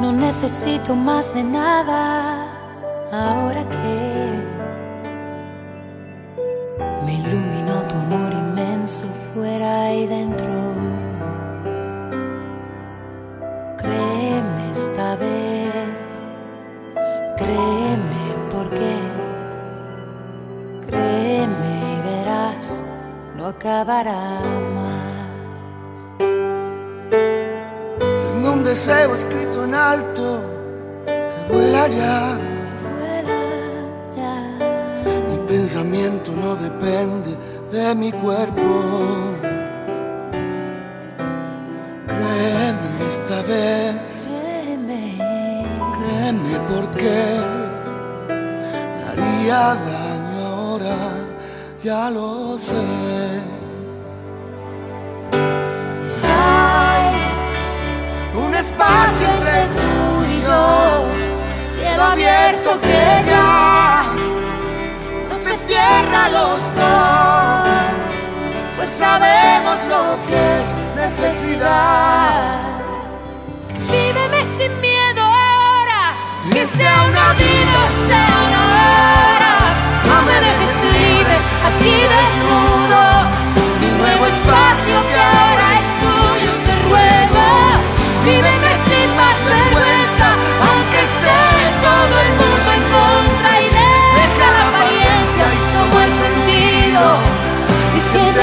No necesito más de nada ahora que me iluminó tu amor inmenso fuera y dentro. Créeme esta vez, créeme porque, créeme y verás, no acabará más. Deseo escrito en alto que vuela ya. Mi pensamiento no depende de mi cuerpo. Créeme esta vez, Créeme, créeme porque me haría daño ahora, ya lo sé. Espacio entre tú y yo, cielo abierto que ya no se cierra los dos, pues sabemos lo que es necesidad. víveme sin miedo ahora. Que sea una vida, sea una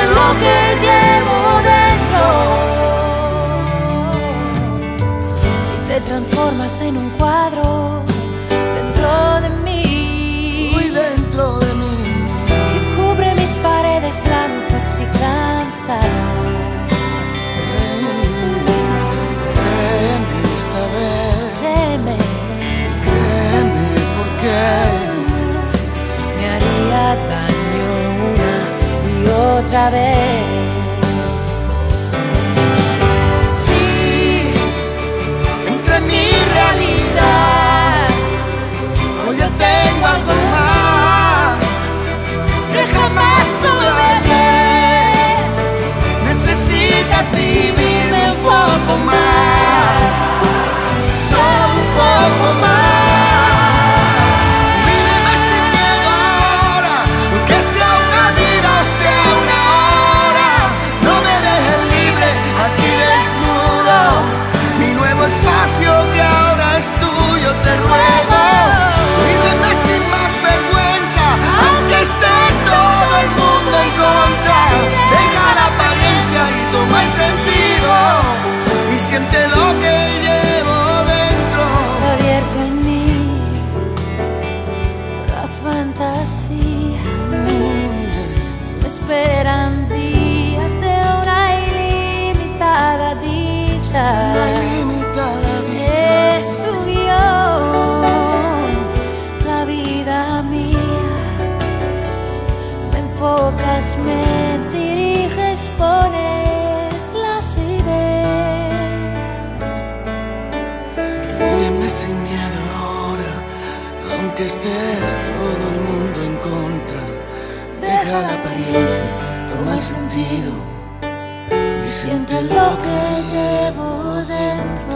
lo que llevo dentro. Y te transformas en un cuadro dentro de mí. Muy dentro otra vez. La ilimitada dicha. Es tu guion, la vida mía. Me enfocas, me diriges, pones las ideas. Víveme sin miedo ahora, aunque esté todo el mundo en contra. Deja la apariencia, toma el sentido siente lo que llevo dentro.